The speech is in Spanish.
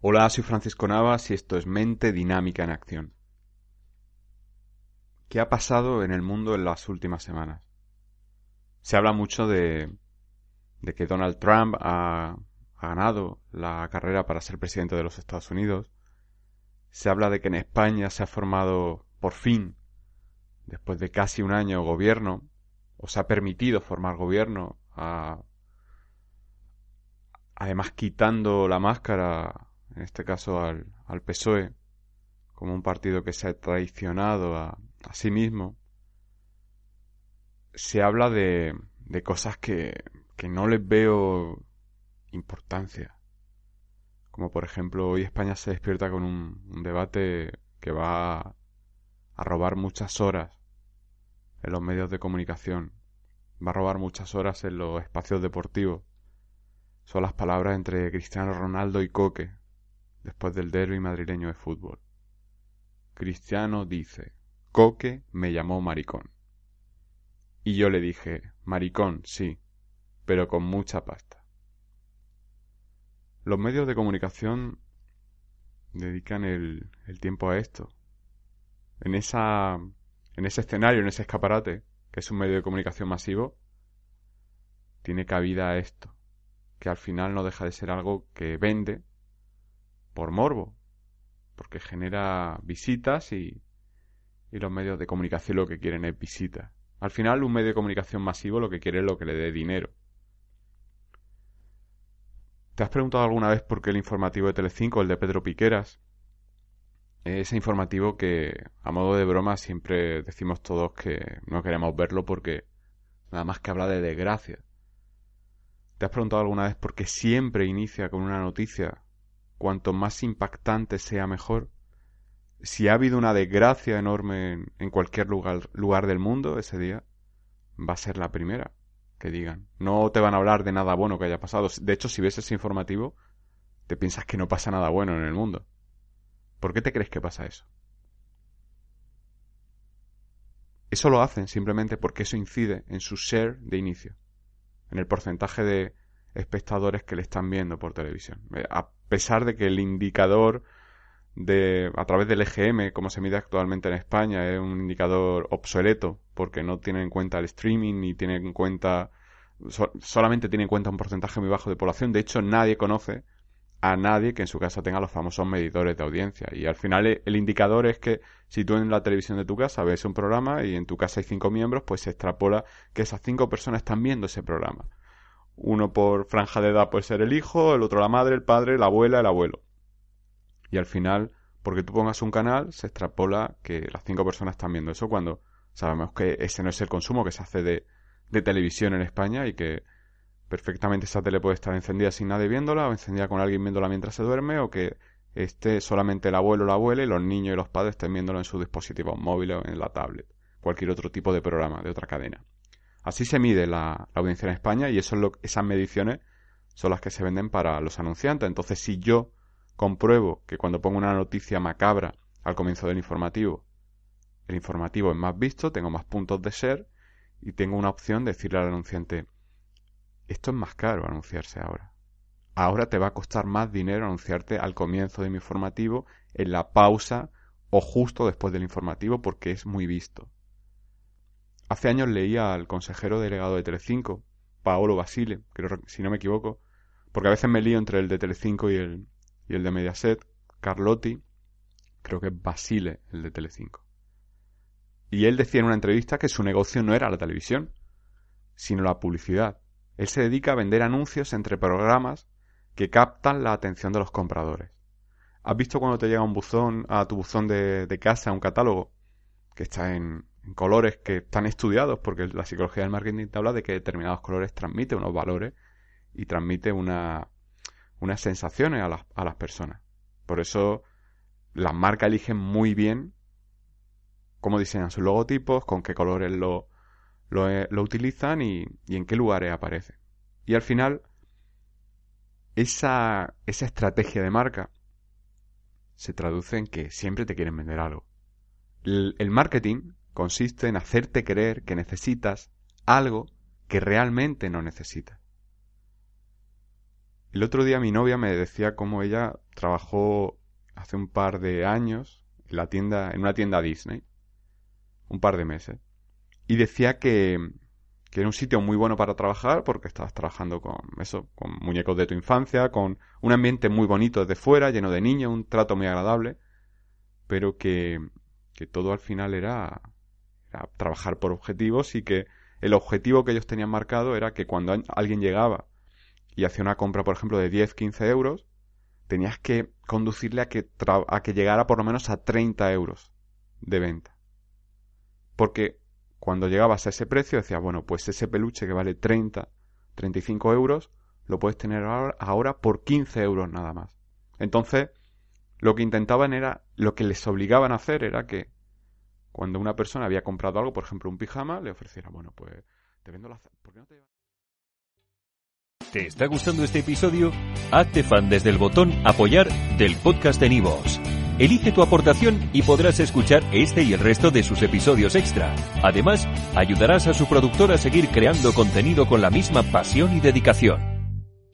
Hola, soy Francisco Navas y esto es Mente Dinámica en Acción. ¿Qué ha pasado en el mundo en las últimas semanas? Se habla mucho de, de que Donald Trump ha, ganado la carrera para ser presidente de los Estados Unidos. Se habla de que en España se ha formado por fin, después de casi un año, gobierno, o se ha permitido formar gobierno, además quitando la máscara en este caso al, al PSOE, como un partido que se ha traicionado a, a sí mismo, se habla de, de cosas que, que no les veo importancia. Como por ejemplo, hoy España se despierta con un, debate que va a, a robar muchas horas en los medios de comunicación, va a robar muchas horas en los espacios deportivos. Son las palabras entre Cristiano Ronaldo y Coque, después del derby madrileño de fútbol. Cristiano dice, Coque me llamó maricón. Y yo le dije, maricón, sí, pero con mucha pasta. Los medios de comunicación dedican el, el tiempo a esto. En esa, en ese escenario, en ese escaparate, que es un medio de comunicación masivo, tiene cabida esto, que al final no deja de ser algo que vende por morbo, porque genera visitas y, y los medios de comunicación lo que quieren es visitas. Al final, un medio de comunicación masivo lo que quiere es lo que le dé dinero. ¿Te has preguntado alguna vez por qué el informativo de Telecinco, el de Pedro Piqueras, ese informativo que, a modo de broma, siempre decimos todos que no queremos verlo porque nada más que habla de desgracia? ¿Te has preguntado alguna vez por qué siempre inicia con una noticia cuanto más impactante sea mejor. Si ha habido una desgracia enorme en, cualquier lugar, lugar del mundo ese día, va a ser la primera que digan. No te van a hablar de nada bueno que haya pasado. De hecho, si ves ese informativo, te piensas que no pasa nada bueno en el mundo. ¿Por qué te crees que pasa eso? Eso lo hacen simplemente porque eso incide en su share de inicio, en el porcentaje de espectadores que le están viendo por televisión. Eh, a pesar de que el indicador de a través del EGM, como se mide actualmente en España, es un indicador obsoleto porque no tiene en cuenta el streaming ni tiene en cuenta solamente tiene en cuenta un porcentaje muy bajo de población. De hecho, nadie conoce a nadie que en su casa tenga los famosos medidores de audiencia. Y al final eh, el indicador es que si tú en la televisión de tu casa ves un programa y en tu casa hay cinco miembros, pues se extrapola que esas cinco personas están viendo ese programa. Uno por franja de edad puede ser el hijo, el otro la madre, el padre, la abuela, el abuelo. Y al final, porque tú pongas un canal, se extrapola que las cinco personas están viendo eso cuando sabemos que ese no es el consumo que se hace de, televisión en España y que perfectamente esa tele puede estar encendida sin nadie viéndola o encendida con alguien viéndola mientras se duerme o que esté solamente el abuelo o la abuela y los niños y los padres estén viéndolo en sus dispositivos móviles o en la tablet, cualquier otro tipo de programa, de otra cadena. Así se mide la, audiencia en España y eso es lo, esas mediciones son las que se venden para los anunciantes. Entonces, si yo compruebo que cuando pongo una noticia macabra al comienzo del informativo, el informativo es más visto, tengo más puntos de ser y tengo una opción de decirle al anunciante, esto es más caro anunciarse ahora. Ahora te va a costar más dinero anunciarte al comienzo de mi informativo, en la pausa o justo después del informativo porque es muy visto. Hace años leía al consejero delegado de Telecinco, Paolo Basile, creo, si no me equivoco, porque a veces me lío entre el de Telecinco y el, y el de Mediaset, Carlotti, creo que es Basile el de Telecinco. Y él decía en una entrevista que su negocio no era la televisión, sino la publicidad. Él se dedica a vender anuncios entre programas que captan la atención de los compradores. ¿Has visto cuando te llega un buzón a tu buzón de, de casa, un catálogo, que está en, colores que están estudiados, porque la psicología del marketing te habla de que determinados colores transmiten unos valores y transmite una, unas sensaciones a las, a las personas. Por eso las marcas eligen muy bien cómo diseñan sus logotipos, con qué colores lo, lo, eh, utilizan y, y, en qué lugares aparece. Y al final, esa, esa estrategia de marca se traduce en que siempre te quieren vender algo. el marketing consiste en hacerte creer que necesitas algo que realmente no necesitas. El otro día mi novia me decía cómo ella trabajó hace un par de años en la tienda, en una tienda Disney, un par de meses, y decía que, que era un sitio muy bueno para trabajar porque estabas trabajando con eso, con muñecos de tu infancia, con un ambiente muy bonito desde fuera, lleno de niños, un trato muy agradable, pero que, que todo al final era, era trabajar por objetivos y que el objetivo que ellos tenían marcado era que cuando alguien llegaba y hacía una compra, por ejemplo, de 10, 15 euros, tenías que conducirle a que, a que llegara por lo menos a 30 euros de venta. Porque cuando llegabas a ese precio decías, bueno, pues ese peluche que vale 30, 35 euros, lo puedes tener ahora por 15 euros nada más. Entonces, lo que intentaban era, lo que les obligaban a hacer era que cuando una persona había comprado algo, por ejemplo un pijama, le ofreciera, bueno, pues te vendo la... ¿Por qué no te... ¿Te está gustando este episodio? Hazte fan desde el botón apoyar del podcast de Nivos. Elige tu aportación y podrás escuchar este y el resto de sus episodios extra. Además, ayudarás a su productor a seguir creando contenido con la misma pasión y dedicación.